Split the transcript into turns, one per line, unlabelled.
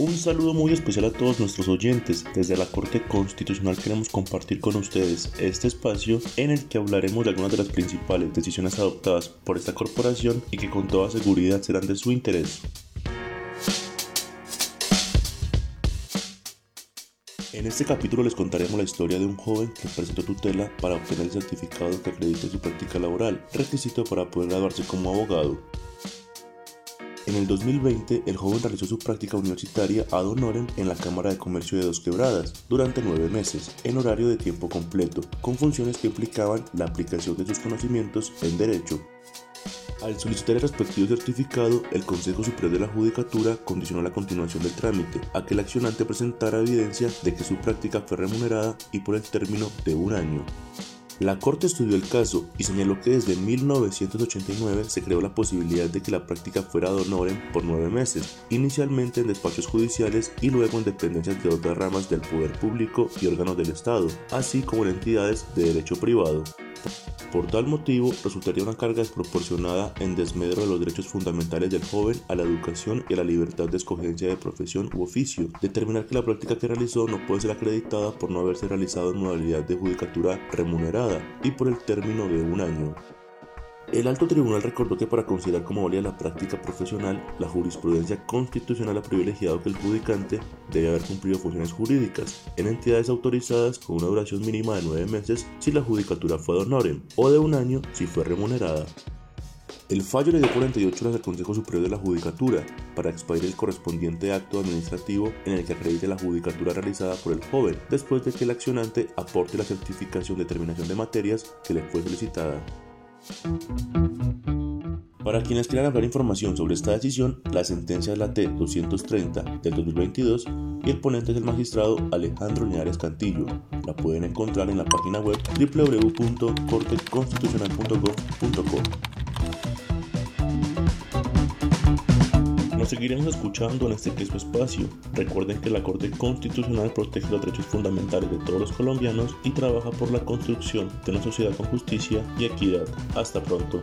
Un saludo muy especial a todos nuestros oyentes. Desde la Corte Constitucional queremos compartir con ustedes este espacio en el que hablaremos de algunas de las principales decisiones adoptadas por esta corporación y que con toda seguridad serán de su interés. En este capítulo les contaremos la historia de un joven que presentó tutela para obtener el certificado que acredite su práctica laboral, requisito para poder graduarse como abogado. En el 2020, el joven realizó su práctica universitaria ad honorem en la Cámara de Comercio de Dos Quebradas durante nueve meses, en horario de tiempo completo, con funciones que implicaban la aplicación de sus conocimientos en derecho. Al solicitar el respectivo certificado, el Consejo Superior de la Judicatura condicionó la continuación del trámite a que el accionante presentara evidencia de que su práctica fue remunerada y por el término de un año. La Corte estudió el caso y señaló que desde 1989 se creó la posibilidad de que la práctica fuera de honorem por nueve meses, inicialmente en despachos judiciales y luego en dependencias de otras ramas del poder público y órganos del Estado, así como en entidades de derecho privado. Por tal motivo, resultaría una carga desproporcionada en desmedro de los derechos fundamentales del joven a la educación y a la libertad de escogencia de profesión u oficio. Determinar que la práctica que realizó no puede ser acreditada por no haberse realizado en modalidad de judicatura remunerada y por el término de un año. El alto tribunal recordó que para considerar como válida la práctica profesional, la jurisprudencia constitucional ha privilegiado que el judicante debe haber cumplido funciones jurídicas en entidades autorizadas con una duración mínima de nueve meses si la judicatura fue de honorem o de un año si fue remunerada. El fallo le dio 48 horas al Consejo Superior de la Judicatura para expedir el correspondiente acto administrativo en el que acredite la judicatura realizada por el joven, después de que el accionante aporte la certificación de terminación de materias que le fue solicitada. Para quienes quieran hablar información sobre esta decisión, la sentencia es la T-230 del 2022 y el ponente es el magistrado Alejandro Linares Cantillo. La pueden encontrar en la página web www.corteconstitucional.gov.co. Seguiremos escuchando en este mismo espacio. Recuerden que la Corte Constitucional protege los derechos fundamentales de todos los colombianos y trabaja por la construcción de una sociedad con justicia y equidad. Hasta pronto.